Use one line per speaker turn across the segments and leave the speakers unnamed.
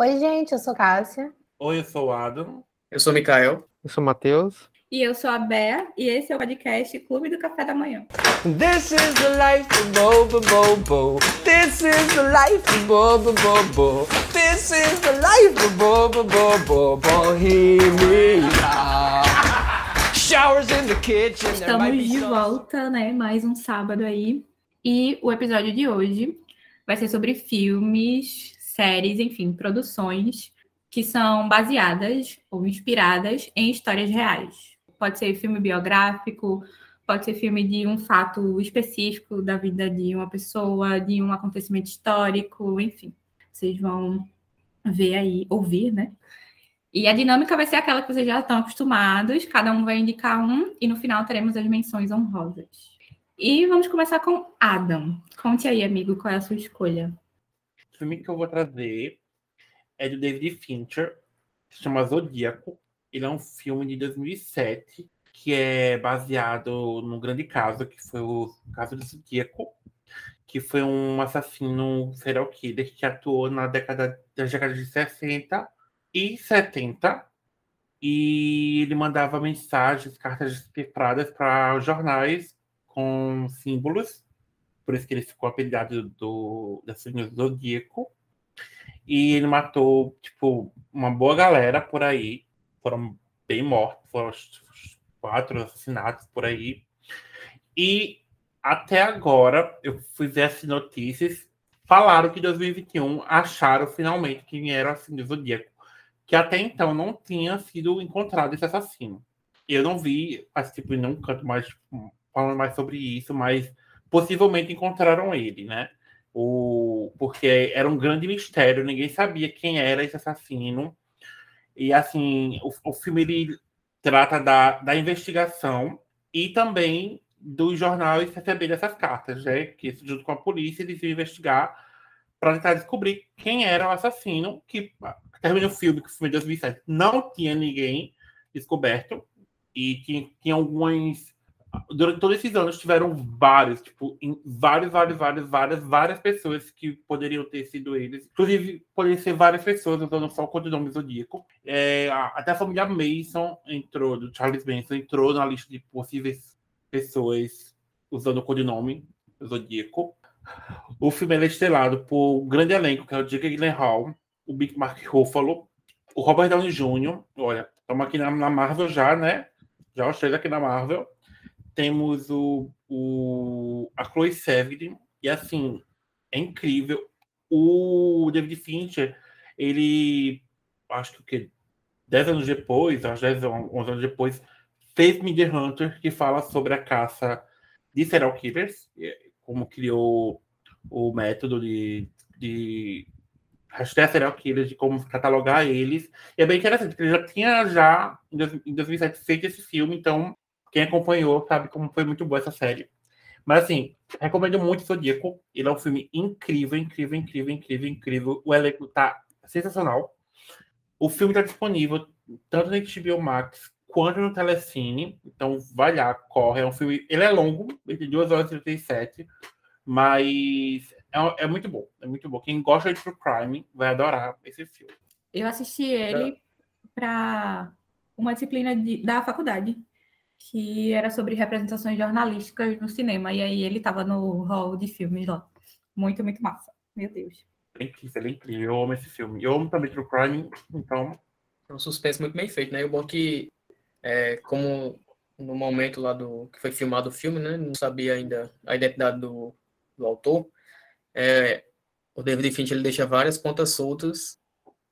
Oi, gente, eu sou Cássia.
Oi, eu sou o Adam.
Eu sou o Mikael.
Eu sou o Matheus.
E eu sou a Bea, e esse é o podcast Clube do Café da Manhã.
This is the life of Bobo Bobo. This is the life of Bobo Bobo. This is the life of Bobo Bobo. Bohemia. Showers in the kitchen.
Estamos de
some-
volta, né? Mais um sábado aí. E o episódio de hoje vai ser sobre filmes, séries, enfim, produções que são baseadas ou inspiradas em histórias reais. Pode ser filme biográfico, pode ser filme de um fato específico da vida de uma pessoa, de um acontecimento histórico, enfim. Vocês vão ver aí, ouvir, né? E a dinâmica vai ser aquela que vocês já estão acostumados, cada um vai indicar um e no final teremos as menções honrosas. E vamos começar com Adam. Conte aí, amigo, qual é a sua escolha?
Filme que eu vou trazer é do David Fincher, se chama Zodíaco. Ele é um filme de 2007 que é baseado num grande caso, que foi o caso do Zodíaco, que foi um assassino serial killer que atuou na década das décadas de 60 e 70. E ele mandava mensagens, cartas cifradas para jornais com símbolos por isso que ele ficou apelidado do, da do Zodíaco. E ele matou, tipo, uma boa galera por aí. Foram bem mortos, foram os- quatro assassinatos por aí. E até agora, eu as notícias, falaram que em 2021 acharam finalmente quem era o assassino Zodíaco. Que até então não tinha sido encontrado esse assassino. Eu não vi, assim, tipo, nenhum canto mais falando mais sobre isso, mas possivelmente encontraram ele, né? O, porque era um grande mistério, ninguém sabia quem era esse assassino. E assim, o, o filme ele trata da, da investigação e também dos jornais receberem essas cartas, né? Que junto com a polícia eles iam investigar para tentar descobrir quem era o assassino. Que termina o filme, que filme de 2007 não tinha ninguém descoberto e tinha, tinha algumas durante todos esses anos tiveram vários, tipo, vários, vários, vários, várias, várias pessoas que poderiam ter sido eles. Inclusive, poderiam ser várias pessoas usando só o codinome Zodíaco. É, até a família Mason entrou, do Charles Manson, entrou na lista de possíveis pessoas usando o codinome Zodíaco. O filme é estrelado por um grande elenco, que é o Jake Gyllenhaal, o Big Mark Ruffalo, o Robert Downey Jr. Olha, estamos aqui na, na Marvel já, né? Já os três aqui na Marvel temos o, o a Chloe Sevigny e assim é incrível. O David Fincher ele acho que o que 10 anos depois acho 10 11 anos depois fez Media Hunter que fala sobre a caça de serial killers eh, como criou o método de, de hashtag serial killers de como catalogar eles. E é bem interessante porque ele já tinha já em 2007 feito esse filme então quem acompanhou sabe como foi muito boa essa série. Mas assim, recomendo muito Zodíaco. Ele é um filme incrível, incrível, incrível, incrível, incrível. O elenco tá sensacional. O filme tá disponível tanto na HBO Max quanto no Telecine. Então vai lá, corre. É um filme. Ele é longo, tem 2 horas e 37, mas é, é muito bom. É muito bom. Quem gosta de True Crime vai adorar esse filme.
Eu assisti ele para uma disciplina de- da faculdade, que era sobre representações jornalísticas no cinema. E aí ele estava no hall de filmes lá. Muito, muito massa. Meu Deus.
É incrível, ele é incrível. Eu amo esse filme. Eu amo também True Crime, então
É um suspense muito bem feito, né? E o bom que, é, como no momento lá do que foi filmado o filme, né? Não sabia ainda a identidade do, do autor. É, o David Fincher ele deixa várias pontas soltas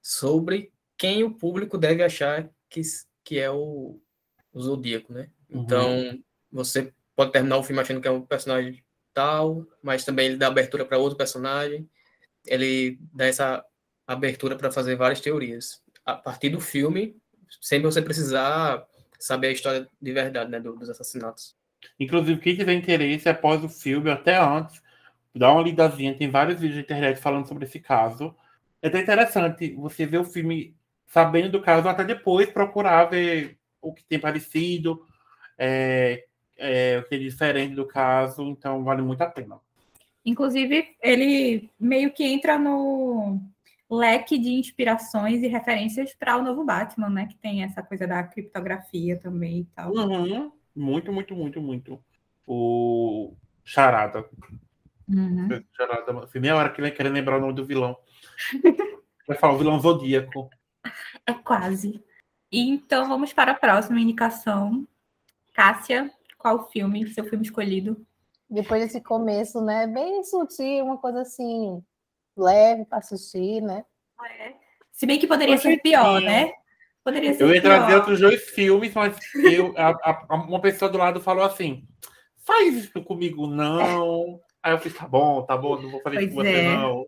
sobre quem o público deve achar que, que é o, o Zodíaco, né?
Uhum.
Então, você pode terminar o filme achando que é um personagem tal, mas também ele dá abertura para outro personagem. Ele dá essa abertura para fazer várias teorias a partir do filme, sem você precisar saber a história de verdade, né, do- dos assassinatos.
Inclusive, quem tiver interesse após o filme, até antes, dá uma lidazinha. Tem vários vídeos na internet falando sobre esse caso. É até interessante você ver o filme sabendo do caso, até depois procurar ver o que tem parecido, é, é, o que é diferente do caso. Então, vale muito a pena.
Inclusive, ele meio que entra no leque de inspirações e referências para o novo Batman, né? Que tem essa coisa da criptografia também e tal.
Uhum. Muito, muito, muito, muito. O Charada.
Uhum.
Charada. Assim, meia hora que ele quer lembrar o nome do vilão. Vai falar o vilão zodíaco.
É quase. E então vamos para a próxima indicação. Cássia, qual filme, seu filme escolhido?
Depois desse começo, né? Bem sutil, uma coisa assim, leve para assistir, né?
É. Se bem que poderia ser pior, né? Poderia ser
Eu ia trazer outros dois filmes, mas eu, a- a- uma pessoa do lado falou assim: faz isso comigo, não. Aí eu fiz, tá bom, tá bom, não vou fazer isso com
Pois
você,
é.
não.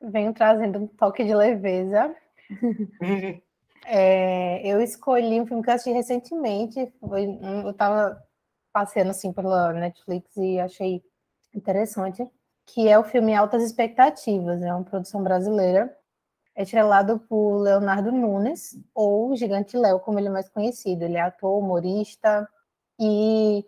Venho trazendo um toque de leveza. É, eu escolhi um filme que eu assisti recentemente. Foi, eu estava passeando assim pela Netflix e achei interessante, que é o filme Altas Expectativas. É uma produção brasileira, é estrelado por Leonardo Nunes, ou Gigante Léo, como ele é mais conhecido. Ele é ator, humorista e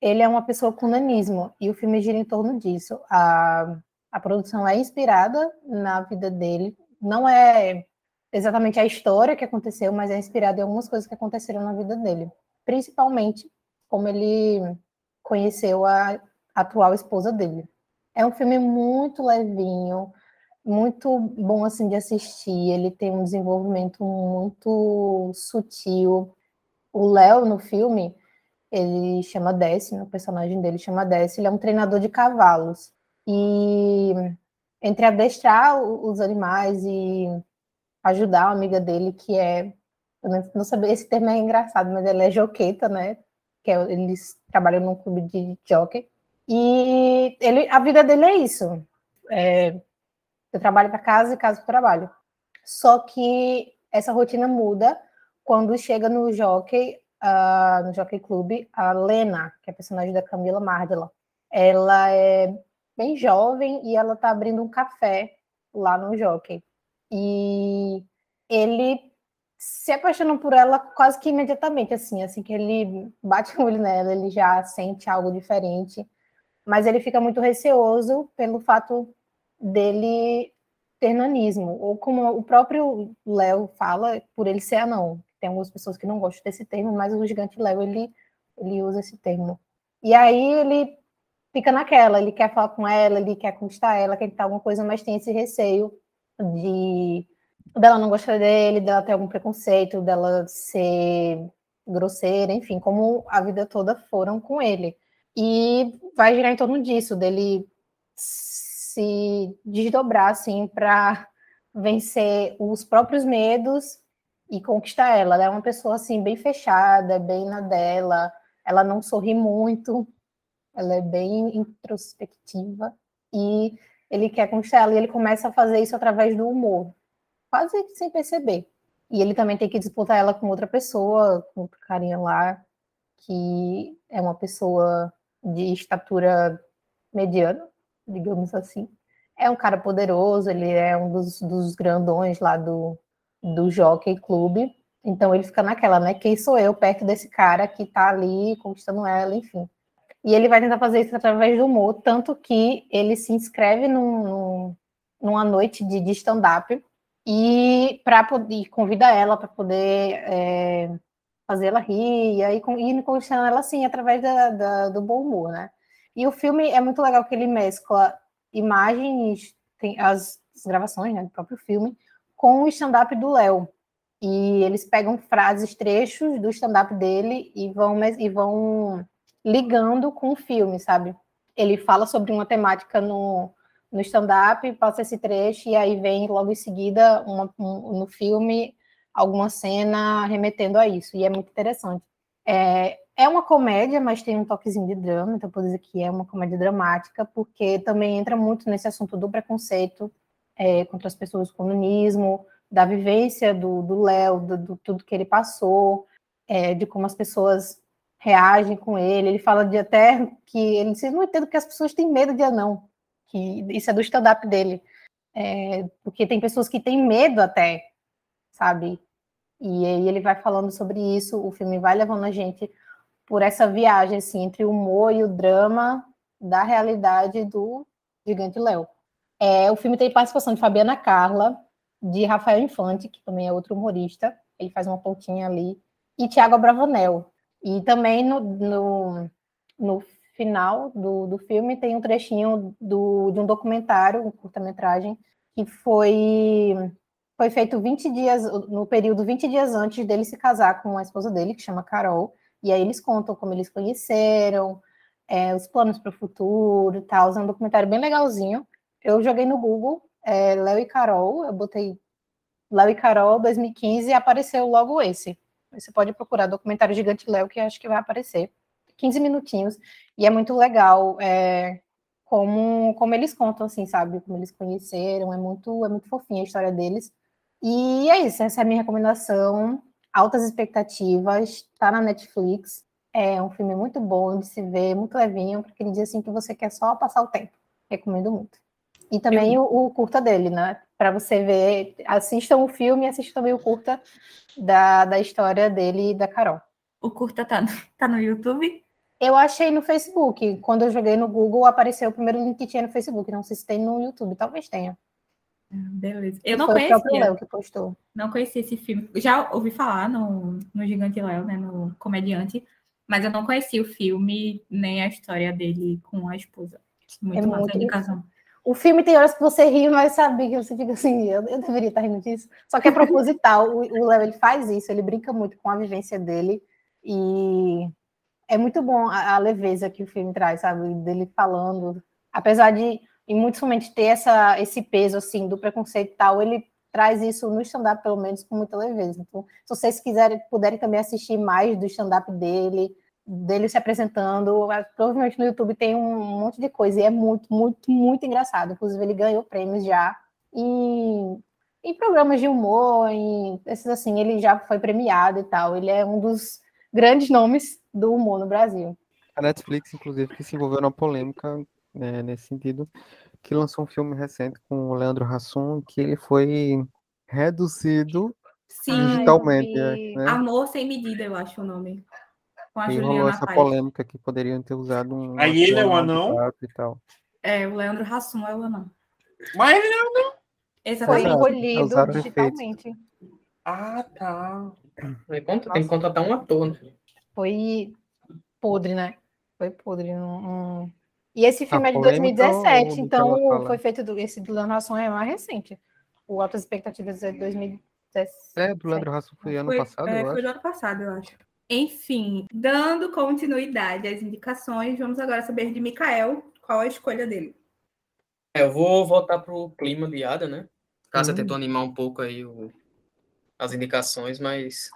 ele é uma pessoa com nanismo. E o filme gira em torno disso. A, a produção é inspirada na vida dele. Não é exatamente a história que aconteceu, mas é inspirado em algumas coisas que aconteceram na vida dele. Principalmente como ele conheceu a atual esposa dele. É um filme muito levinho, muito bom assim de assistir. Ele tem um desenvolvimento muito sutil. O Léo no filme, ele chama Décimo, o personagem dele chama Décimo, ele é um treinador de cavalos. E entre adestrar os animais e ajudar uma amiga dele que é não, sabia esse termo é engraçado mas ela é joqueta né? Que é, eles trabalham num clube de jockey. E ele a vida dele é isso. É, eu trabalho para casa e casa para trabalho. Só que essa rotina muda quando chega no jockey ah, no jockey clube a Lena que é a personagem da Camila Mardila ela é bem jovem e ela tá abrindo um café lá no jockey e ele se apaixona por ela quase que imediatamente, assim, assim que ele bate o olho nela, ele já sente algo diferente, mas ele fica muito receoso pelo fato dele ter nanismo, ou como o próprio Léo fala, por ele ser anão. Tem algumas pessoas que não gostam desse termo, mas o gigante Léo, ele, ele usa esse termo. E aí ele fica naquela, ele quer falar com ela, ele quer conquistar ela, quer tentar alguma coisa, mas tem esse receio de dela não gostar dele, dela ter algum preconceito, dela ser grosseira, enfim, como a vida toda foram com ele. E vai girar em torno disso, dele se desdobrar assim para vencer os próprios medos e conquistar ela. Ela é uma pessoa assim bem fechada, bem na dela, ela não sorri muito, ela é bem introspectiva e ele quer conquistar ela e ele começa a fazer isso através do humor, quase sem perceber. E ele também tem que disputar ela com outra pessoa, com outro carinha lá, que é uma pessoa de estatura mediana, digamos assim. É um cara poderoso, ele é um dos, dos grandões lá do, do Jockey Clube. Então ele fica naquela, né? Quem sou eu perto desse cara que tá ali conquistando ela, enfim. E ele vai tentar fazer isso através do humor, tanto que ele se inscreve num, num- numa noite de, de stand-up e para convida ela para poder é, fazer ela rir e aí com- conquistando ela assim através da, da- do bom humor, né? E o filme é muito legal que ele mescla imagens, tem as, as gravações né, do próprio filme, com o stand-up do Léo. E eles pegam frases, trechos do stand-up dele e vão, e vão ligando com o filme, sabe? Ele fala sobre uma temática no, no stand-up, passa esse trecho, e aí vem logo em seguida uma- um- no filme alguma cena remetendo a isso, e é muito interessante. É, é uma comédia, mas tem um toquezinho de drama, então posso dizer que é uma comédia dramática, porque também entra muito nesse assunto do preconceito é, contra as pessoas com nanismo, da vivência do do Léo, do, do tudo que ele passou, é, de como as pessoas reagem com ele. Ele fala de até que ele diz, não entendo que as pessoas têm medo de anão, que isso é do stand-up dele, É, porque tem pessoas que têm medo até, sabe? E aí ele vai falando sobre isso, o filme vai levando a gente por essa viagem assim entre o humor e o drama da realidade do Gigante Léo. É, o filme tem participação de Fabiana Carla, de Rafael Infante, que também é outro humorista, ele faz uma pontinha ali, e Tiago Bravanel. E também no, no, no final do, do filme tem um trechinho do, de um documentário, um curta-metragem, que foi, foi feito 20 dias, no período 20 dias antes dele se casar com a esposa dele, que chama Carol, e aí eles contam como eles conheceram, é, os planos para o futuro e tal. É um documentário bem legalzinho. Eu joguei no Google, é, Léo e Carol, eu botei Léo e Carol 2015 e apareceu logo esse. Você pode procurar documentário Gigante Léo, que acho que vai aparecer. 15 minutinhos, e é muito legal é, como, como eles contam, assim, sabe? Como eles conheceram, é muito, é muito fofinha a história deles. E é isso, essa é a minha recomendação. Altas expectativas, tá na Netflix. É um filme muito bom de se ver, muito levinho, porque ele diz assim que você quer só passar o tempo. Recomendo muito. E também o, o, curta dele, né? Para você ver, assistam o filme e assistam também o curta da, da história dele e da Carol.
O curta tá no, tá no YouTube?
Eu achei no Facebook. Quando eu joguei no Google, apareceu o primeiro link que tinha no Facebook. Não sei se tem no YouTube, talvez tenha.
Ah, beleza. Eu não conhecia. O Léo que postou. Não conhecia esse filme. Já ouvi falar no, no Gigante Léo, né? No Comediante. Mas eu não conhecia o filme, nem a história dele com a esposa. Muito é massa muito... a indicação.
O filme tem horas que você ri, mas sabe que você fica assim, eu, eu deveria estar rindo disso. Só que é proposital. o Léo faz isso, ele brinca muito com a vivência dele e é muito bom a, a leveza que o filme traz, sabe? Dele falando, apesar de em muitos momentos ter essa, esse peso assim do preconceito e tal, ele traz isso no stand-up pelo menos com muita leveza. Então, se vocês quiserem, puderem também assistir mais do stand-up dele, dele se apresentando. Provavelmente no YouTube tem um monte de coisa e é muito, muito, muito engraçado. Inclusive, ele ganhou prêmios já em, em programas de humor, em esses assim, ele já foi premiado e tal. Ele é um dos grandes nomes do humor no Brasil.
A Netflix, inclusive, que se envolveu na polêmica né, nesse sentido, que lançou um filme recente com o Leandro Hassum, que ele foi reduzido Sim, digitalmente.
Né? Amor Sem Medida, eu acho o nome
com a Juliana essa Paz. polêmica que poderiam ter usado um.
Aí ele é o anão?
E tal.
É, o Leandro Hassum é o anão.
Mas ele é o anão.
Foi engolido digitalmente.
Ah, tá.
Tem que contratar um ator, né?
Foi podre, né? Foi podre. Um... E esse filme a é de 2017, então foi feito do, esse do Leandro Hassum é mais recente. O Altas Expectativas é de 2017. É,
do Leandro Hassum foi ano foi, passado,
é,
eu
Foi do ano passado, eu acho. Enfim, dando continuidade às indicações, vamos agora saber de Mikael qual a escolha dele.
É, eu vou voltar para o clima de Ada, né? Casa uhum. tentou animar um pouco aí o, as indicações, mas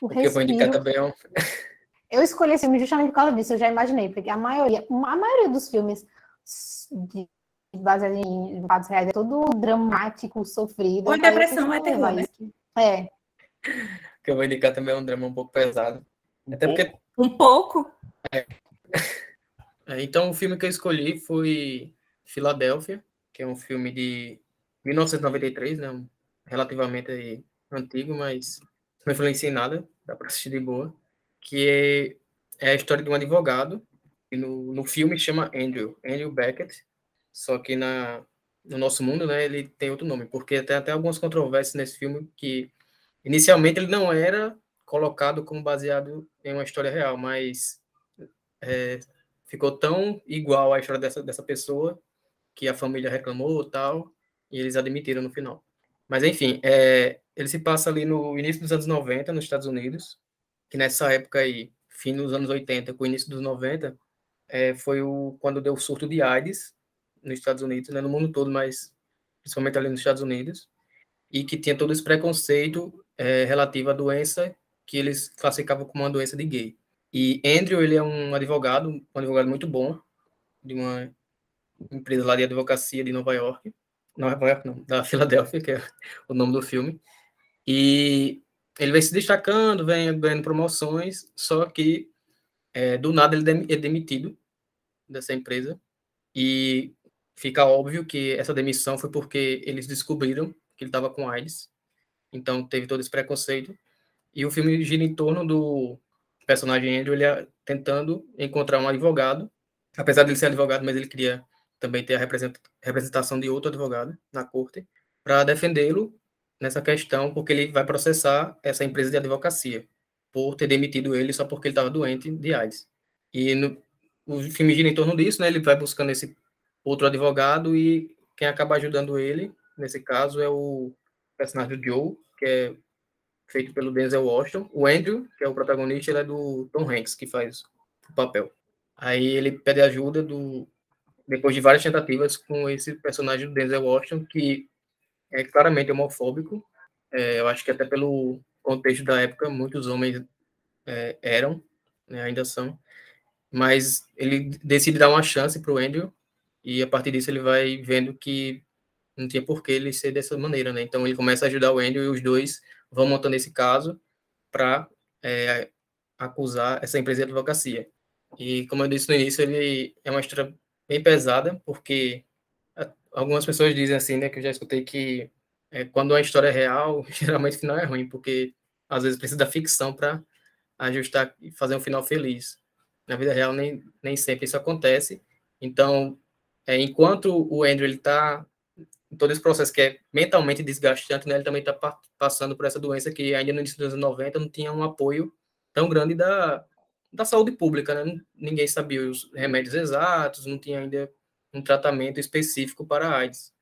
o, o que eu vou indicar também é um...
Eu escolhi esse filme justamente por causa disso, eu já imaginei, porque a maioria, a maioria dos filmes de, baseados em fatos reais é todo dramático, sofrido.
Ou depressão, é terror, né?
É
que eu vou indicar também é um drama um pouco pesado.
Um Até pouco? porque. Um pouco?
É. é. Então, o filme que eu escolhi foi Filadélfia, que é um filme de 1993, né? Relativamente antigo, mas não influencia em nada, dá para assistir de boa. Que é, é a história de um advogado, e no, no filme chama Andrew, Andrew Beckett, só que na, no nosso mundo, né, ele tem outro nome, porque tem até algumas controvérsias nesse filme que Inicialmente ele não era colocado como baseado em uma história real, mas é, ficou tão igual à história dessa, dessa pessoa que a família reclamou tal, e eles admitiram no final. Mas enfim, é, ele se passa ali no início dos anos 90, nos Estados Unidos, que nessa época aí, fim dos anos 80, com o início dos 90, é, foi o, quando deu o surto de AIDS nos Estados Unidos, né, no mundo todo, mas principalmente ali nos Estados Unidos, e que tinha todo esse preconceito é, relativa à doença que eles classificavam como uma doença de gay. E Andrew, ele é um advogado, um advogado muito bom, de uma empresa lá de advocacia de Nova York, Nova York não, da Filadélfia, que é o nome do filme. E ele vem se destacando, vem ganhando promoções, só que é, do nada ele é demitido dessa empresa e fica óbvio que essa demissão foi porque eles descobriram que ele estava com AIDS então teve todo esse preconceito. E o filme gira em torno do personagem Andrew, ele é tentando encontrar um advogado, apesar de ele ser advogado, mas ele queria também ter a representação de outro advogado na corte, para defendê-lo nessa questão porque ele vai processar essa empresa de advocacia por ter demitido ele só porque ele estava doente de AIDS. E no, o filme gira em torno disso, né? Ele vai buscando esse outro advogado e quem acaba ajudando ele, nesse caso, é o personagem do Joe, que é feito pelo Denzel Washington. O Andrew, que é o protagonista, ele é do Tom Hanks, que faz o papel. Aí ele pede ajuda do depois de várias tentativas com esse personagem do Denzel Washington, que é claramente homofóbico. É, eu acho que até pelo contexto da época, muitos homens é, eram, né, ainda são. Mas ele decide dar uma chance para o Andrew, e a partir disso ele vai vendo que não tinha por que ele ser dessa maneira, né? Então ele começa a ajudar o Andrew e os dois vão montando esse caso para é, acusar essa empresa de advocacia. E como eu disse no início, ele é uma história bem pesada, porque algumas pessoas dizem assim, né, que eu já escutei que é, quando a história é real, geralmente o final é ruim, porque às vezes precisa da ficção para ajustar e fazer um final feliz. Na vida real nem, nem sempre isso acontece. Então, é, enquanto o Andrew ele em todo esse processo que é mentalmente desgastante, né, ele também está pa passando por essa doença que ainda no início dos anos 90 não tinha um apoio tão grande da, da saúde pública, né? Ninguém sabia os remédios exatos, não tinha ainda um tratamento específico para a AIDS,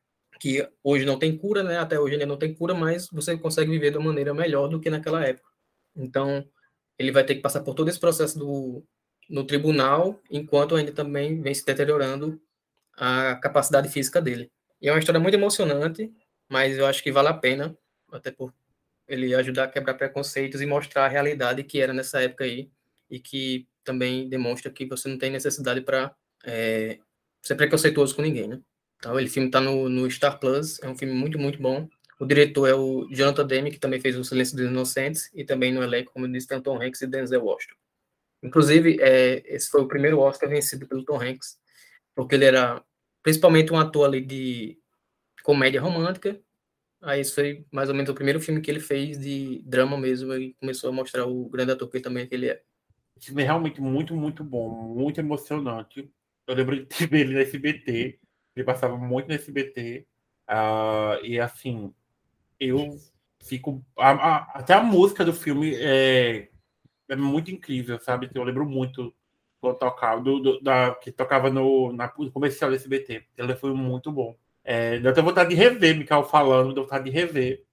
que hoje não tem cura, né? Até hoje ainda não tem cura, mas você consegue viver de uma maneira melhor do que naquela época. Então, ele vai ter que passar por todo esse processo do, no tribunal, enquanto ainda também vem se deteriorando a capacidade física dele. E é uma história muito emocionante, mas eu acho que vale a pena, até por ele ajudar a quebrar preconceitos e mostrar a realidade que era nessa época aí, e que também demonstra que você não tem necessidade para é, ser preconceituoso com ninguém, né? Então, ele filme está no, no Star Plus, é um filme muito, muito bom. O diretor é o Jonathan Demme, que também fez O Silêncio dos Inocentes, e também no elenco, como disse, tem o Tom Hanks e Denzel Washington. Inclusive, é, esse foi o primeiro Oscar vencido pelo Tom Hanks, porque ele era principalmente um ator ali de comédia romântica. Aí isso foi mais ou menos o primeiro filme que ele fez de drama mesmo e começou a mostrar o grande ator que também ele é.
Filme é realmente muito, muito bom, muito emocionante. Eu lembro de ver ele no SBT, ele passava muito no SBT. Uh, ah, e assim, eu fico. A, a, até a música do filme é, é muito incrível, sabe? Eu lembro muito tocava, do, do, da, que tocava no, na, no comercial do SBT. Ele foi muito bom. É, deu até vontade de rever, Mikael falando, deu vontade de rever.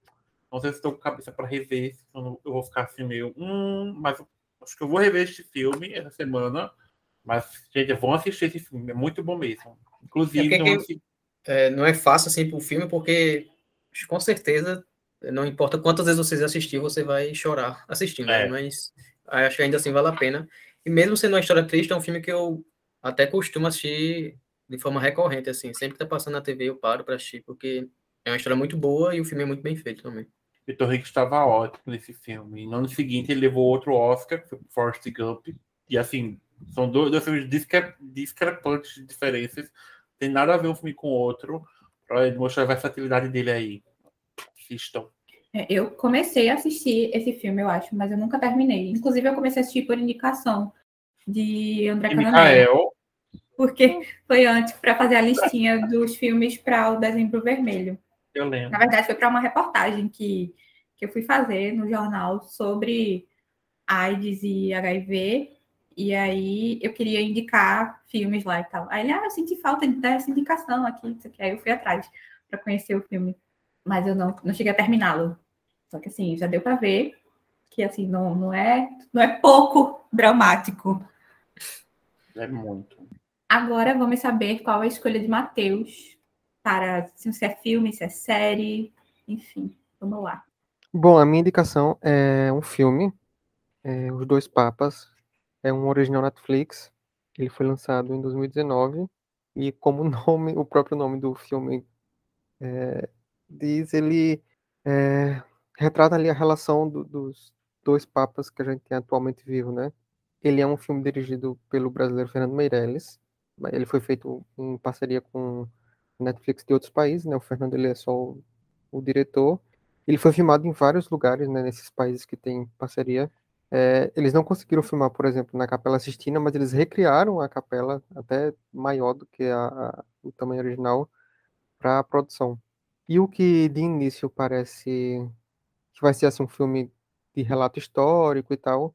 Não sei se estou com cabeça para rever, eu vou ficar assim meio. Hum, mas acho que eu vou rever este filme essa semana. Mas, gente, vão assistir esse filme, é muito bom mesmo. Inclusive,
é não, é, não é fácil assim para o filme, porque com certeza, não importa quantas vezes você assistir, você vai chorar assistindo, é. né? mas acho que ainda assim vale a pena. E mesmo sendo uma história triste, é um filme que eu até costumo assistir de forma recorrente, assim. Sempre que tá passando na TV, eu paro para assistir, porque é uma história muito boa e o filme é muito bem feito também.
Vitor Rick estava ótimo nesse filme. E no ano seguinte ele levou outro Oscar, Forrest Gump. E assim, são dois, dois filmes discre discrepantes de diferenças. Tem nada a ver um filme com o outro. Para mostrar a versatilidade dele aí. Assistam.
É, eu comecei a assistir esse filme, eu acho, mas eu nunca terminei. Inclusive, eu comecei a assistir por indicação de André Cananel. Porque foi antes para fazer a listinha dos filmes para o Dezembro Vermelho.
Eu lembro.
Na verdade, foi para uma reportagem que, que eu fui fazer no jornal sobre AIDS e HIV. E aí eu queria indicar filmes lá e tal. Aí ele, ah, eu senti falta dessa indicação aqui, isso aqui. Aí eu fui atrás para conhecer o filme. Mas eu não, não cheguei a terminá-lo. Só que assim, já deu para ver que assim, não, não, é, não é pouco dramático.
É muito.
Agora vamos saber qual é a escolha de Matheus para se é filme, se é série, enfim, vamos lá.
Bom, a minha indicação é um filme, é Os Dois Papas, é um original Netflix, ele foi lançado em 2019 e como o nome, o próprio nome do filme é, diz, ele é, retrata ali a relação do, dos dois papas que a gente tem atualmente vivo, né? Ele é um filme dirigido pelo brasileiro Fernando Meirelles. Ele foi feito em parceria com Netflix de outros países, né? O Fernando ele é só o, o diretor. Ele foi filmado em vários lugares, né? Nesses países que tem parceria. É, eles não conseguiram filmar, por exemplo, na Capela Sistina, mas eles recriaram a capela até maior do que a, a, o tamanho original para a produção. E o que de início parece que vai ser assim, um filme de relato histórico e tal,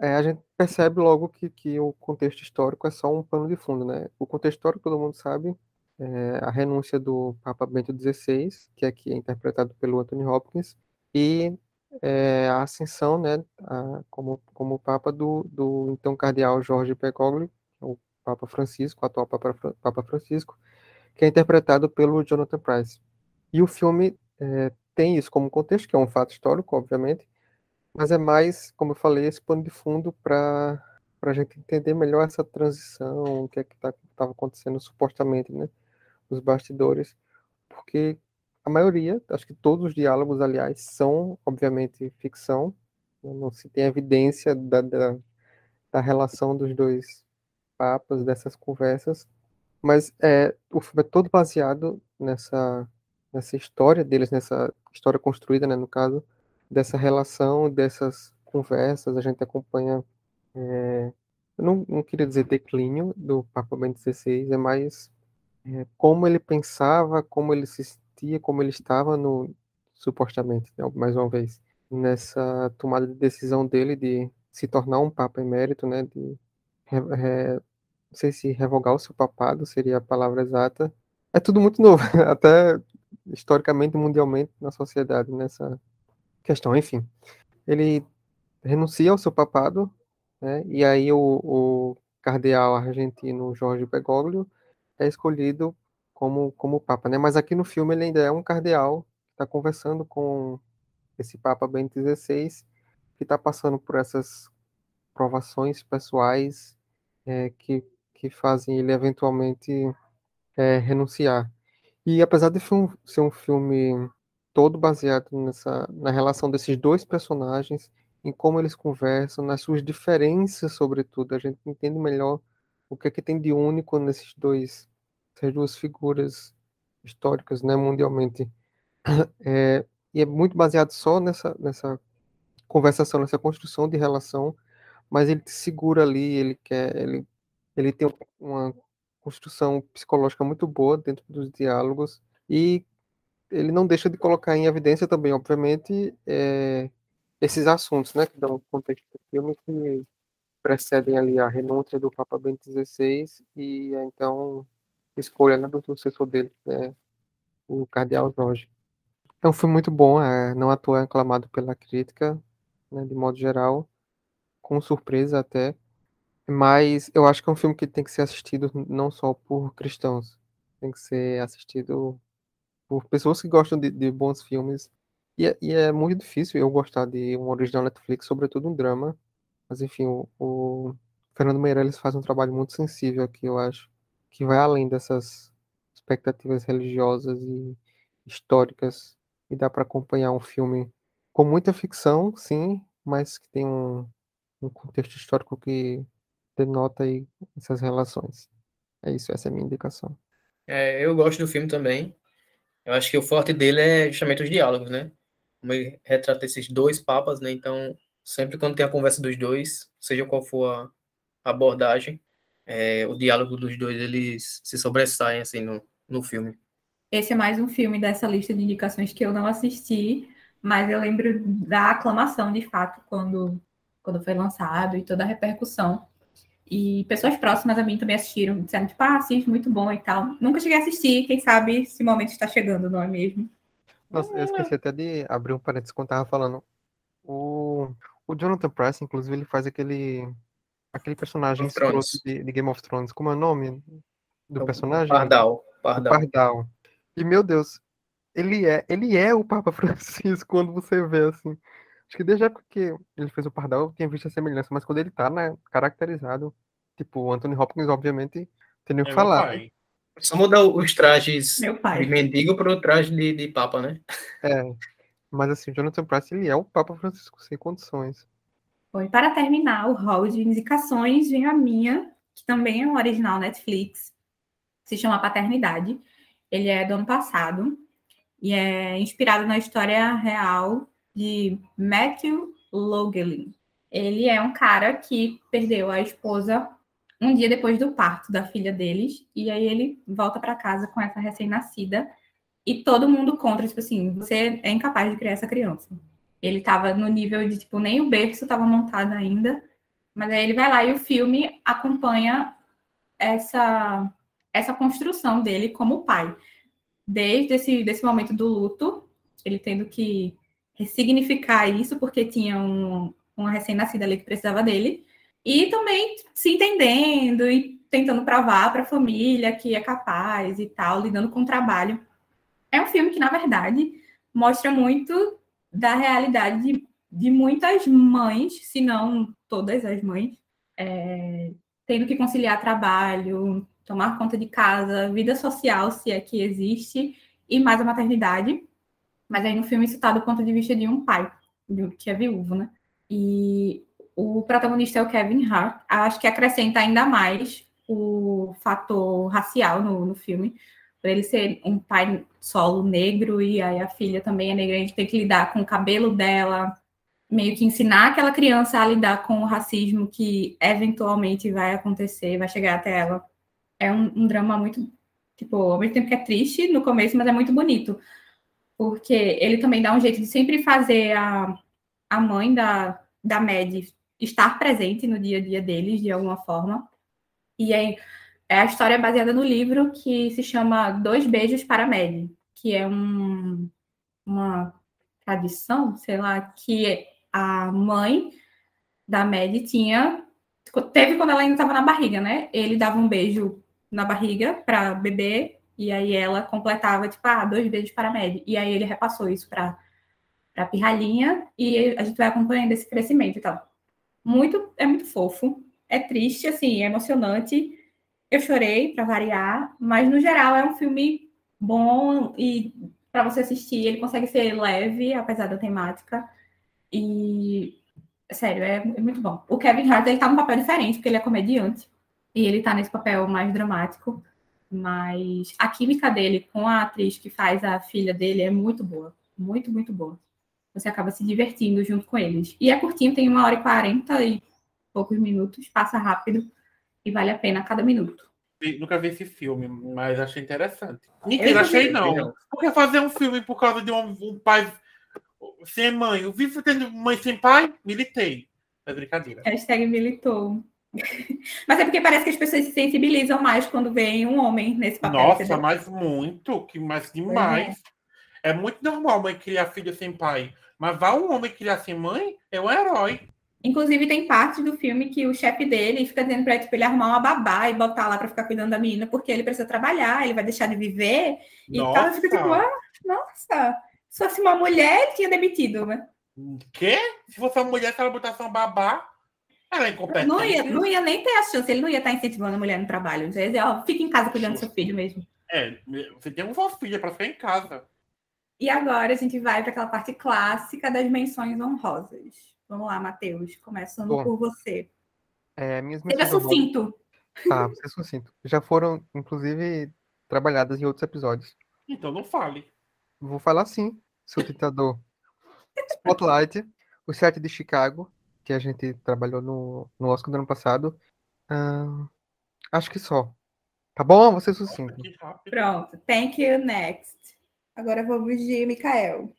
é, a gente percebe logo que, que o contexto histórico é só um pano de fundo, né? O contexto histórico todo mundo sabe, é a renúncia do Papa Bento XVI, que aqui é interpretado pelo Anthony Hopkins, e é, a ascensão, né, a, como, como Papa do, do então cardeal Jorge Bergoglio, o Papa Francisco, o atual Papa, Papa Francisco, que é interpretado pelo Jonathan Price. E o filme é, tem isso como contexto, que é um fato histórico, obviamente, mas é mais, como eu falei, esse pano de fundo para a gente entender melhor essa transição, o que é que estava tá, acontecendo supostamente, né, nos bastidores, porque a maioria, acho que todos os diálogos, aliás, são, obviamente, ficção, né, não se tem evidência da, da, da relação dos dois papas, dessas conversas, mas é, o filme é todo baseado nessa, nessa história deles, nessa história construída, né, no caso, dessa relação, dessas conversas, a gente acompanha, é, eu não, não queria dizer declínio do Papa Bento XVI, é mais é, como ele pensava, como ele se sentia, como ele estava no, supostamente, né, mais uma vez, nessa tomada de decisão dele de se tornar um Papa emérito, né, de não sei se revogar o seu papado seria a palavra exata. É tudo muito novo, até historicamente, mundialmente, na sociedade, nessa questão. Enfim, ele renuncia ao seu papado, né, e aí o, o cardeal argentino Jorge Bergoglio é escolhido como, como papa, né? Mas aqui no filme ele ainda é um cardeal está conversando com esse Papa Bento XVI, que está passando por essas provações pessoais é, que que fazem ele eventualmente é, renunciar. E apesar de ser um filme todo baseado nessa na relação desses dois personagens, em como eles conversam, nas suas diferenças, sobretudo, a gente entende melhor o que é que tem de único nesses dois, essas duas figuras históricas, né, mundialmente. É, e é muito baseado só nessa, nessa conversação, nessa construção de relação, mas ele te segura ali, ele quer, ele ele tem uma construção psicológica muito boa dentro dos diálogos e ele não deixa de colocar em evidência também, obviamente, é, esses assuntos, né, que dão contexto do filme, que precedem ali a renúncia do Papa Bento XVI e então escolha né, do sucessor dele, é o Cardeal Jorge. É um filme muito bom, é, não à é aclamado pela crítica, né, de modo geral, com surpresa até. Mas eu acho que é um filme que tem que ser assistido não só por cristãos, tem que ser assistido por pessoas que gostam de, de bons filmes. E é, e é, muito difícil eu gostar de um original Netflix, sobretudo um drama. Mas enfim, o, o Fernando Meirelles faz um trabalho muito sensível aqui, eu acho, que vai além dessas expectativas religiosas e históricas. E dá para acompanhar um filme com muita ficção, sim, mas que tem um, um contexto histórico que denota aí essas relações. É isso, essa é a minha indicação.
É, eu gosto do filme também. Eu acho que o forte dele é justamente os diálogos, né? Como ele retrata esses dois papas, né? Então, sempre quando tem a conversa dos dois, seja qual for a abordagem, é, o diálogo dos dois, eles se sobressaem, assim, no, no filme.
Esse é mais um filme dessa lista de indicações que eu não assisti, mas eu lembro da aclamação, de fato, quando, quando foi lançado e toda a repercussão. E pessoas próximas a mim também assistiram, disseram, tipo, ah, assiste, muito bom e tal. Nunca cheguei a assistir, quem sabe esse momento está chegando, não é mesmo?
Nossa, eu esqueci até de abrir um parênteses quando tava falando. O, o Jonathan Price, inclusive, ele faz aquele aquele personagem escroto de, de, Game of Thrones. Como é o nome do personagem?
Pardal. Pardal.
Pardal. E, meu Deus, ele é, ele é o Papa Francisco quando você vê, assim. Acho que desde a época que ele fez o Pardal, eu tinha visto a semelhança, mas quando ele tá, né, caracterizado, tipo, o Anthony Hopkins, obviamente, tem nem o que falar.
Só mudar os trajes de mendigo para o traje de, de Papa, né?
É. Mas assim, o Jonathan Price, ele é o Papa Francisco, sem condições.
Bom, e para terminar o hall de indicações, vem a minha, que também é um original Netflix, se chama Paternidade. Ele é do ano passado e é inspirado na história real de Matthew Logelin. Ele é um cara que perdeu a esposa um dia depois do parto da filha deles, e aí ele volta para casa com essa recém-nascida e todo mundo contra, tipo assim, você é incapaz de criar essa criança. Ele tava no nível de, tipo, nem o berço estava montado ainda, mas aí ele vai lá e o filme acompanha essa, essa construção dele como pai. Desde esse desse momento do luto, ele tendo que ressignificar isso, porque tinha um, uma recém-nascida ali que precisava dele, e também se entendendo e tentando provar para a família que é capaz e tal, lidando com o trabalho. É um filme que, na verdade, mostra muito da realidade de, de muitas mães, se não todas as mães, é, tendo que conciliar trabalho, tomar conta de casa, vida social, se é que existe, e mais a maternidade. Mas aí no filme isso está do ponto de vista de um pai, que é viúvo, né? E o protagonista é o Kevin Hart. Acho que acrescenta ainda mais o fator racial no, no filme, por ele ser um pai solo negro e aí a filha também é negra, a gente tem que lidar com o cabelo dela, meio que ensinar aquela criança a lidar com o racismo que eventualmente vai acontecer, vai chegar até ela. É um, um drama muito, tipo, ao mesmo tempo que é triste no começo, mas é muito bonito, porque ele também dá um jeito de sempre fazer a, a mãe da, da Mad estar presente no dia a dia deles de alguma forma. E aí, é a história é baseada no livro que se chama Dois Beijos para Mad, que é um, uma tradição, sei lá, que a mãe da Mad tinha. Teve quando ela ainda estava na barriga, né? Ele dava um beijo na barriga para bebê, e aí ela completava, tipo, ah, dois beijos para a Mad. E aí ele repassou isso para a pirralhinha, e a gente vai acompanhando esse crescimento e tal. Muito, é muito fofo é triste, assim, é emocionante. Eu chorei para variar, mas no geral é um filme bom e para você assistir ele consegue ser leve, apesar da temática. E sério, é, é muito bom. O Kevin Hart ele tá num papel diferente, porque ele é comediante e ele tá nesse papel mais dramático, mas a química dele com a atriz que faz a filha dele é muito boa, muito, muito boa. Você acaba se divertindo junto com eles. E é curtinho, tem uma hora e quarenta e poucos minutos, passa rápido e vale a pena cada minuto.
Nunca vi esse filme, mas achei interessante. Mentira, achei não. Por que fazer um filme por causa de um, um pai sem mãe? Eu vivo tendo mãe sem pai? Militei. É brincadeira.
Hashtag militou. Mas é porque parece que as pessoas se sensibilizam mais quando veem um homem nesse papel.
Nossa, mas muito, que mais demais. É. é muito normal mãe criar filho sem pai. Mas vai um homem criar sem mãe, é um herói.
Inclusive, tem parte do filme que o chefe dele fica dizendo para tipo, ele arrumar uma babá e botar lá para ficar cuidando da menina, porque ele precisa trabalhar, ele vai deixar de viver. Nossa. E tal. fica tipo, ah, nossa, se fosse uma mulher, ele tinha demitido, né?
Quê? Se fosse uma mulher, se ela botasse uma babá, ela é incompetente.
Não ia, não ia nem ter a chance, ele não ia estar incentivando a mulher no trabalho. Ele ia dizer, ó, fica em casa cuidando do seu filho mesmo.
É, você tem uma filha para ficar em casa.
E agora a gente vai para aquela parte clássica das menções honrosas. Vamos lá, Matheus, começando Bom, por você.
É, minhas
Seja sucinto.
Tá, você é sucinto. Já foram, inclusive, trabalhadas em outros episódios.
Então não fale.
Vou falar sim, seu ditador. Spotlight, o set de Chicago, que a gente trabalhou no, no Oscar do ano passado. Uh, acho que só. Tá bom? Você é sucinto.
Pronto. Thank you. Next. Agora vamos de Mikael.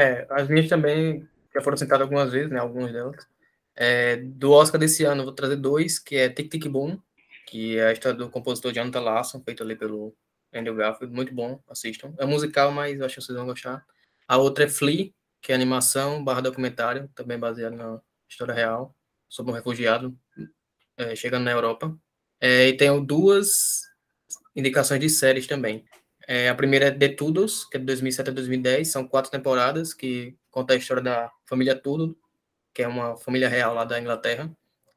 É, as minhas também já foram citadas algumas vezes, né? Algumas delas. É, do Oscar desse ano, eu vou trazer dois, que é Tic Tic Boom, que é a história do compositor Jonathan Larson, feito ali pelo Andrew Garfield, muito bom, assistam. É musical, mas eu acho que vocês vão gostar. A outra é Flea, que é animação barra documentário, também baseado na história real, sobre um refugiado é, chegando na Europa. É, e tenho duas indicações de séries também. É, a primeira é The Tudors, que é de 2007 a 2010, são quatro temporadas que conta a história da família Tudor, que é uma família real lá da Inglaterra.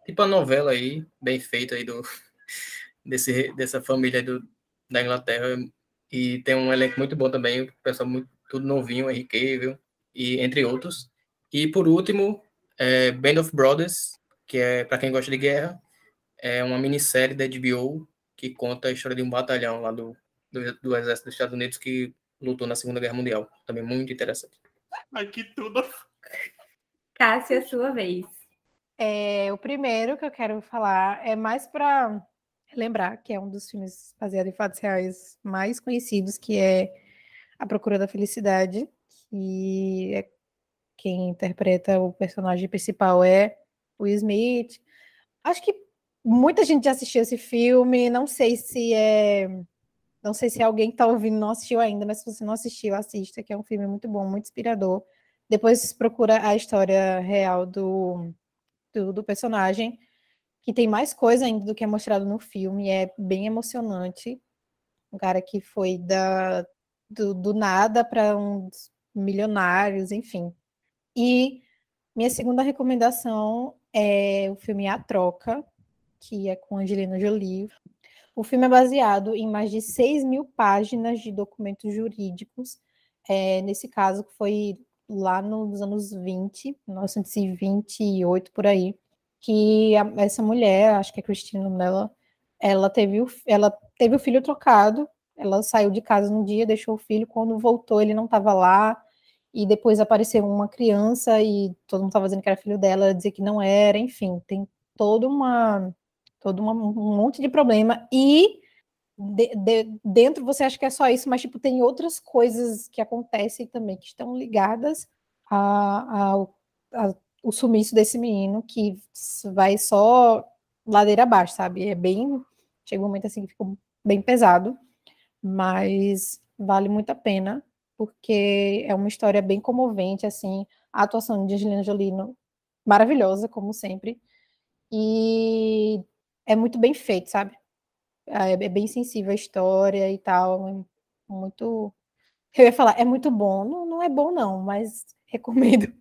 Tipo a novela aí, bem feita aí do, desse, dessa família do, da Inglaterra. E tem um elenco muito bom também, o pessoal muito, tudo novinho, Henrique viu e entre outros. E por último, é Band of Brothers, que é para quem gosta de guerra, é uma minissérie da HBO que conta a história de um batalhão lá do, do, do exército dos Estados Unidos que lutou na Segunda Guerra Mundial. Também muito interessante.
Ai, que tudo.
Cássia, sua vez.
É, o primeiro que eu quero falar é mais para lembrar que é um dos filmes baseados em fatos reais mais conhecidos, que é A Procura da Felicidade, que é quem interpreta o personagem principal é o Smith. Acho que muita gente já assistiu esse filme, não sei se é não sei se alguém que está ouvindo não assistiu ainda, mas se você não assistiu, assista, que é um filme muito bom, muito inspirador. Depois procura a história real do, do, do personagem, que tem mais coisa ainda do que é mostrado no filme, é bem emocionante. Um cara que foi da, do, do nada para uns milionários, enfim. E minha segunda recomendação é o filme A Troca, que é com Angelina Jolie. O filme é baseado em mais de 6 mil páginas de documentos jurídicos, é, nesse caso que foi lá nos anos 20, 1928 por aí, que a, essa mulher, acho que é Cristina dela, ela teve, o, ela teve o filho trocado, ela saiu de casa um dia, deixou o filho, quando voltou ele não estava lá, e depois apareceu uma criança e todo mundo estava dizendo que era filho dela, ela dizia que não era, enfim, tem toda uma todo uma, um monte de problema e de, de, dentro você acha que é só isso, mas tipo tem outras coisas que acontecem também que estão ligadas ao o sumiço desse menino que vai só ladeira abaixo, sabe? É bem chega um momento assim que fica bem pesado, mas vale muito a pena porque é uma história bem comovente assim, a atuação de Angelina Jolie maravilhosa como sempre. E é muito bem feito, sabe? É, é bem sensível a história e tal. É muito. Eu ia falar, é muito bom. Não, não é bom, não, mas recomendo.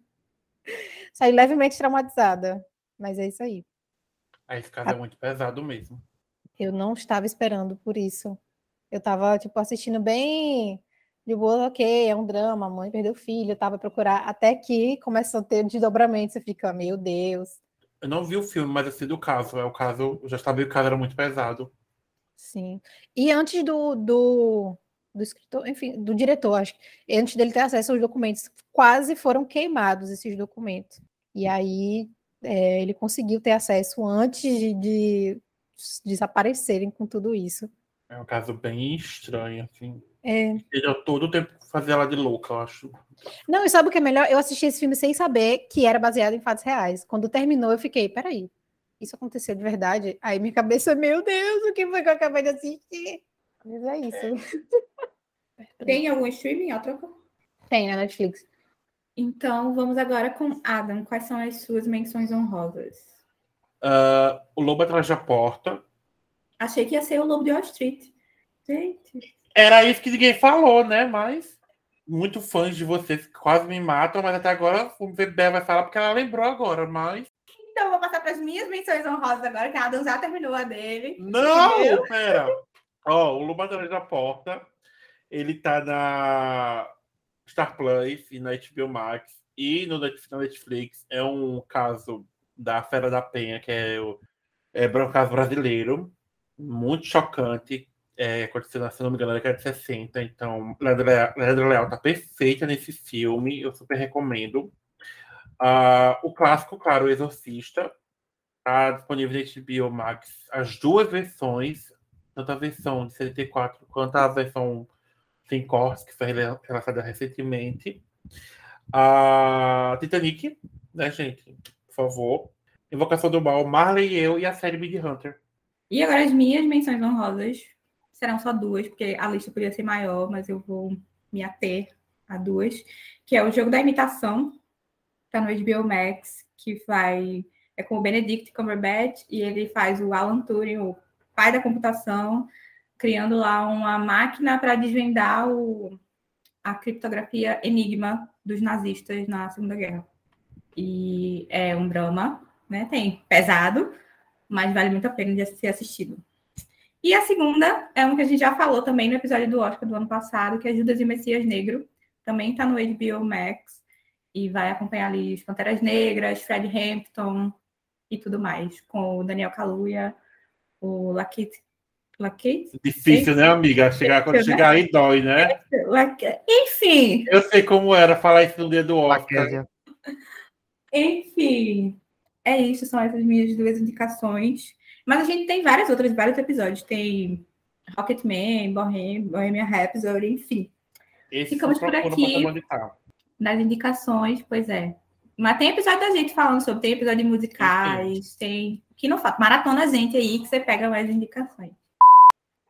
Saí levemente traumatizada. Mas é isso aí.
Aí esse caso é muito pesado mesmo.
Eu não estava esperando por isso. Eu estava, tipo, assistindo bem de boa, ok, é um drama, a mãe perdeu o filho, tava procurar, até que começa a ter desdobramento, você fica, meu Deus.
Eu não vi o filme, mas eu sei do caso. É o caso, já sabia que o caso era muito pesado.
Sim. E antes do, do, do escritor, enfim, do diretor, acho que antes dele ter acesso aos documentos, quase foram queimados esses documentos. E aí é, ele conseguiu ter acesso antes de, de desaparecerem com tudo isso.
É um caso bem estranho, assim.
É.
Ele todo o tempo fazer ela de louca, eu acho.
Não, e sabe o que é melhor? Eu assisti esse filme sem saber que era baseado em fatos reais. Quando terminou, eu fiquei, peraí, isso aconteceu de verdade? Aí minha cabeça, meu Deus, o que foi que eu acabei de assistir? Mas é isso.
Tem algum streaming, ó,
Tem na Netflix.
Então, vamos agora com Adam. Quais são as suas menções honrosas?
Uh, o Lobo Atrás da Porta.
Achei que ia ser o Lobo de Wall Street. Gente.
Era isso que ninguém falou, né? Mas muito fãs de vocês quase me matam, mas até agora o Bebé vai falar porque ela lembrou agora, mas.
Então, eu vou passar para as minhas menções honrosas agora, que a Adam já terminou a dele.
Não, entendeu? pera. Ó, o Luba da Porta, ele tá na Star Plus e na HBO Max e no Netflix. É um caso da Fera da Penha, que é o é um caso brasileiro, muito chocante, é, aconteceu, se não me engano, na década de 60. Então, Leandra Leal tá perfeita nesse filme, eu super recomendo. Uh, o clássico, claro, O Exorcista, está disponível na HBO Max as duas versões, tanto a versão de 74 quanto a versão sem cortes, que foi lançada recentemente. A uh, Titanic, né, gente? Por favor. Invocação do Mal, Marley e eu e a série Big Hunter.
E agora as minhas menções honrosas serão só duas, porque a lista podia ser maior, mas eu vou me ater a duas, que é o jogo da imitação, tá no HBO Max, que vai é com o Benedict Cumberbatch e ele faz o Alan Turing, o pai da computação, criando lá uma máquina para desvendar o, a criptografia Enigma dos nazistas na Segunda Guerra. E é um drama, né? Tem pesado, mas vale muito a pena de ser assistido. E a segunda é uma que a gente já falou também no episódio do Oscar do ano passado, que é Judas e Messias Negro. Também está no HBO Max. E vai acompanhar ali as Panteras Negras, Fred Hampton e tudo mais. Com o Daniel Kaluuya, o Lakeith. Lakeith?
Difícil, né, amiga? Chegar, quando chegar aí dói, né?
Enfim.
Eu sei como era falar isso no dia do Oscar.
Enfim. É isso, são essas minhas duas indicações. Mas a gente tem várias outras, vários episódios. Tem Rocketman, Bohemian, Bohemian Rhapsody, enfim.
Esse
Ficamos por aqui. Das indicações, pois é. Mas tem episódio da gente falando sobre, tem episódio de musicais, tem. Que não fala. Maratona a gente aí que você pega mais indicações.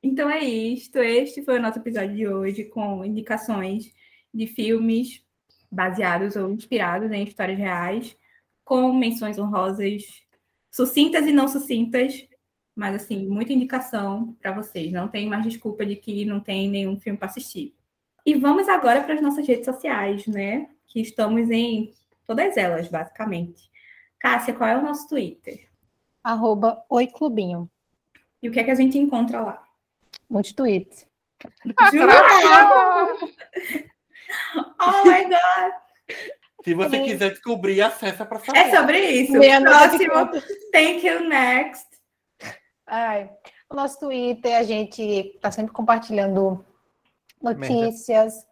Então é isto. Este foi o nosso episódio de hoje, com indicações de filmes baseados ou inspirados em histórias reais, com menções honrosas, sucintas e não sucintas, mas assim, muita indicação para vocês. Não tem mais desculpa de que não tem nenhum filme para assistir. E vamos agora para as nossas redes sociais, né? Que estamos em todas elas, basicamente. Cássia, qual é o nosso Twitter?
Arroba Oi Clubinho.
E o que é que a gente encontra lá?
Muitos tweets.
Jura? oh my God!
Se você quiser descobrir, acessa pra saber.
É sobre isso. Próximo. Thank you, next.
Ai, o nosso Twitter, a gente está sempre compartilhando notícias.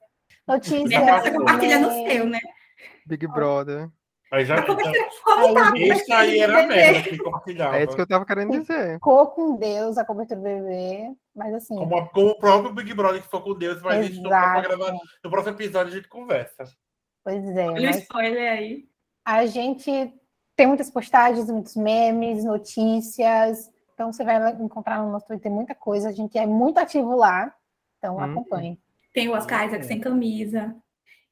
Notícias.
Merda, você compartilha no seu, né?
Big Brother.
Mas já
Como tá?
Aí,
esse aí era a merda que compartilhava.
É isso que eu tava querendo dizer.
Ficou com Deus a cobertura do bebê, mas assim.
Como, como o próprio Big Brother que ficou com Deus, mas a gente não vai
exato.
gravar. No próximo episódio a gente conversa.
Pois é,
Olha o spoiler aí.
a gente tem muitas postagens, muitos memes, notícias. Então você vai encontrar no nosso Twitter muita coisa. A gente é muito ativo lá. Então
Hum.
acompanhe.
Tem o Oscar Isaac sem camisa.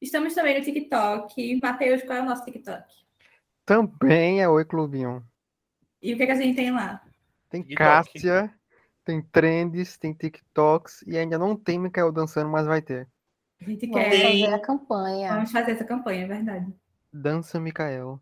Estamos também no TikTok. Matheus, qual é o nosso TikTok?
Também é Oi Clubinho.
E o que, é que a gente tem lá?
Tem
TikTok.
Cássia, tem trends, tem TikToks e ainda não tem Mikael dançando, mas vai ter.
A gente
Vamos
quer.
fazer a campanha.
Vamos fazer essa campanha, é verdade.
Dança Mikael.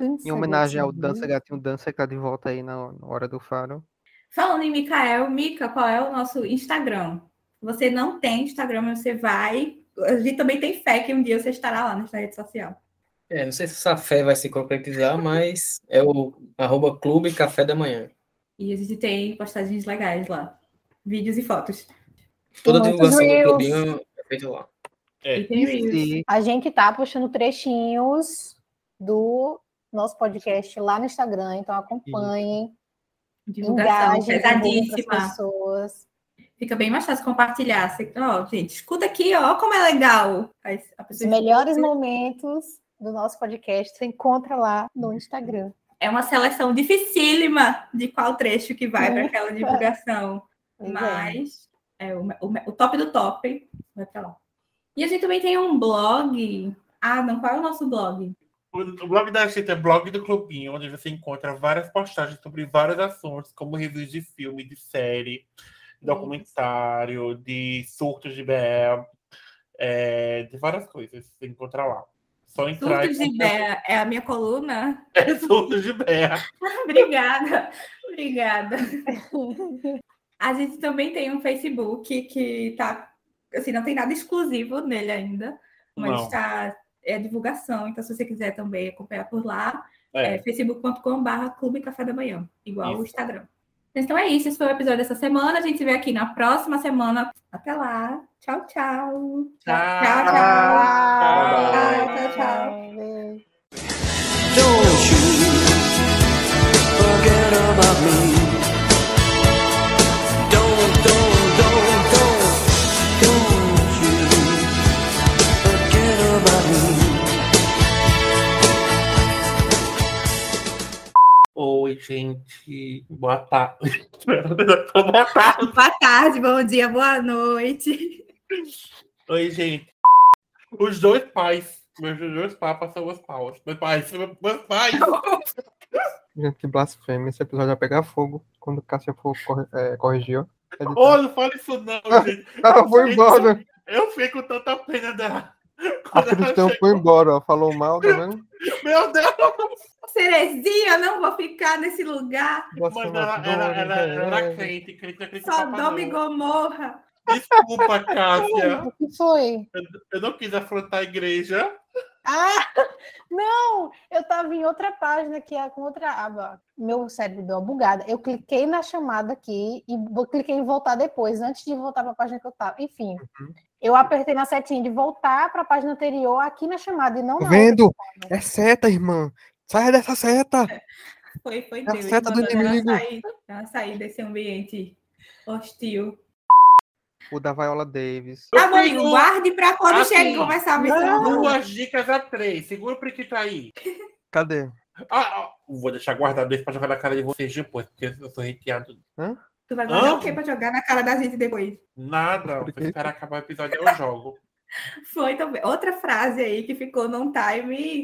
Dança,
Em homenagem ao. Dança Gatinho Dança que tá de volta aí na, na hora do faro.
Falando em Mikael, Mica, qual é o nosso Instagram? Você não tem Instagram, mas você vai. A gente também tem fé que um dia você estará lá nessa rede social.
É, não sei se essa fé vai se concretizar, mas é o arroba Clube Café da Manhã.
E a gente tem postagens legais lá. Vídeos e fotos.
Toda a divulgação do. Clubinho é feita lá.
É.
E.
E
A gente tá postando trechinhos do nosso podcast lá no Instagram, então acompanhem,
Divulgação
engajem,
pesadíssima.
pessoas.
Fica bem mais fácil compartilhar. Você- Ó, gente, escuta aqui, ó, como é legal.
Os melhores
escuta.
momentos do nosso podcast você encontra lá no Instagram.
É uma seleção dificílima de qual trecho que vai para aquela divulgação.
É.
Mas é o, o- o top do top vai para lá. E a gente também tem um blog. Ah, não, qual é o nosso blog?
O blog da gente é blog do Clubinho, onde você encontra várias postagens sobre vários assuntos, como reviews de filme, de série, documentário, de surtos de BR, é, de várias coisas. Você encontra lá. Só entrar
Surtos de ideia é a minha coluna?
É surtos de BR.
Obrigada, obrigada. A gente também tem um Facebook que tá, assim, não tem nada exclusivo nele ainda, mas está é divulgação. Então, se você quiser também acompanhar por lá, é,
É.
facebook.com/barra Clube Café da Manhã, igual o
Isso.
Instagram. Então é isso, esse foi o episódio dessa semana. A gente se vê aqui na próxima semana. Até lá. Tchau, tchau.
Tchau.
tchau.
Tchau,
tchau, tchau.
Don't you forget about me.
Gente. Boa tarde. Boa tarde.
Boa tarde, bom dia, boa noite.
Oi, gente. Os dois pais, meus dois papas são meus pais. Meus pais meus pais.
Gente, que blasfêmia. Esse episódio vai pegar fogo quando Cássia for corre- é, corrigir. Editar.
Oh, não fala isso não, gente.
Ela foi embora.
Eu fiquei com tanta pena dela.
A Cristão foi embora, ó. Falou mal, tá vendo?
Meu Deus!
Cerezinha, eu não vou ficar nesse lugar.
Mas ela, ela, ela, ela era crente, crente, crente.
Sodoma e. Gomorra.
Desculpa, Cássia.
O que foi?
Eu, eu não quis afrontar a igreja.
Ah, não! Eu tava em outra página que é com outra aba. Meu cérebro deu uma bugada. Eu cliquei na chamada aqui e vou- cliquei em voltar depois, antes de voltar para a página que eu tava. Enfim, eu apertei na setinha de voltar para a página anterior aqui na chamada e não
Tá
na
vendo?
outra.
É seta, irmã. Sai dessa seta.
Foi, foi
É a
Deus.
seta do
mandando ela
inimigo.
sair, ela sair desse ambiente hostil.
O da Viola Davis.
Tá
Eu
bom, amigo,
tenho
guarde pra quando
Assim,
chega e começar a ver.
duas dicas a três. Segura o priquito aí.
Cadê?
Ah, ah, vou deixar guardado esse pra jogar na cara de vocês depois, porque eu sou reteado.
Tu vai guardar
Hã?
o quê pra jogar na cara da gente depois?
Nada, vou esperar acabar o episódio eu jogo.
Foi também. Outra frase aí que ficou num time.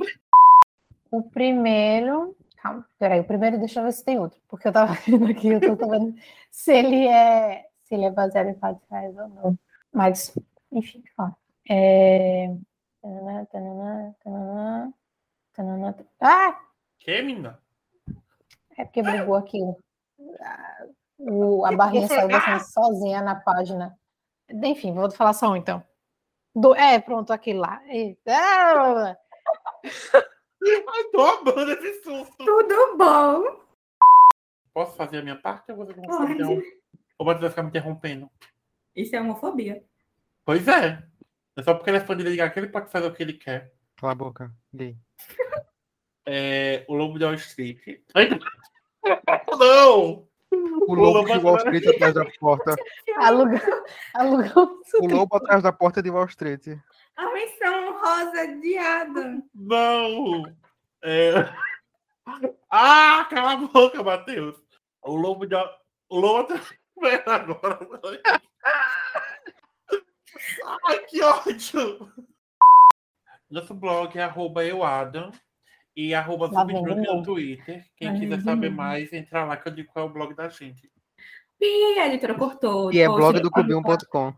O primeiro. Calma, peraí, o primeiro deixa eu ver se tem outro, porque eu tava vendo aqui, eu tô, tô vendo se ele é. Se ele é baseado em fatos reais ou não. Mas, enfim, ó. É... tanana, tanana, tanana, tanana, Ah!
Que, menina?
É porque brigou aqui. o- a- o- a barrinha saiu deixando sozinha na página. Enfim, vou falar só um então. Do, é, pronto, aquele lá. E-
Ai, tô amando esse susto.
Tudo bom?
Posso fazer a minha parte ou você não
Pode.
sabe? Não? Ou você vai ficar me interrompendo?
Isso é homofobia.
Pois é. É só porque ele é fã de Lady Gaga que ele pode fazer o que ele quer.
Cala a boca. Gay.
É, o Lobo de Wall Street. Ai, Não!
O lobo de
Lobo
Wall
agora-
Street atrás da porta.
Alugou, alugou
O lobo atrás da porta de Wall Street.
A menção rosa de Adam.
Não! É... Ah, cala a boca, Matheus! O Lobo de O Lobo... Pera agora. Ai, que ódio! Nosso blog é arroba euadam e arroba Subdrunk no. Twitter. Quem
vem
quiser saber mais, entra lá que eu digo qual é o blog da gente.
Ih, a editora cortou.
E é blog do Cubium.com.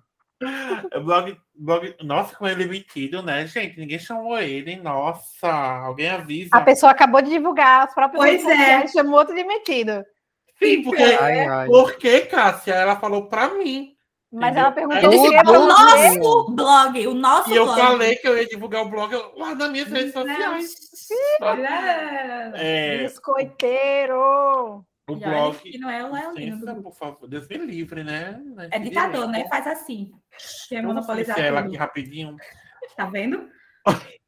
É blog, blog... Nossa, como ele é metido, né, gente? Ninguém chamou ele? Nossa, alguém avisa.
A pessoa acabou de divulgar as próprias
Pois
redes
é.
sociais, chamou outro de metido.
Sim, porque...
Ai, ai.
Por que, Cássia? Ela falou pra mim.
Mas
Entendeu?
ela perguntou
Ele
se
que
O
eu
nosso blog, o nosso
E eu
blog.
falei que eu ia divulgar o blog lá nas minhas redes sociais. É,
Biscoiteiro!
O
E
blog.
que não é o Leonino
Licença, por favor. Deus me livre, né?
É ditador, né? Faz assim. Quer
Vamos
monopolizar
ela aqui rapidinho.
Tá vendo?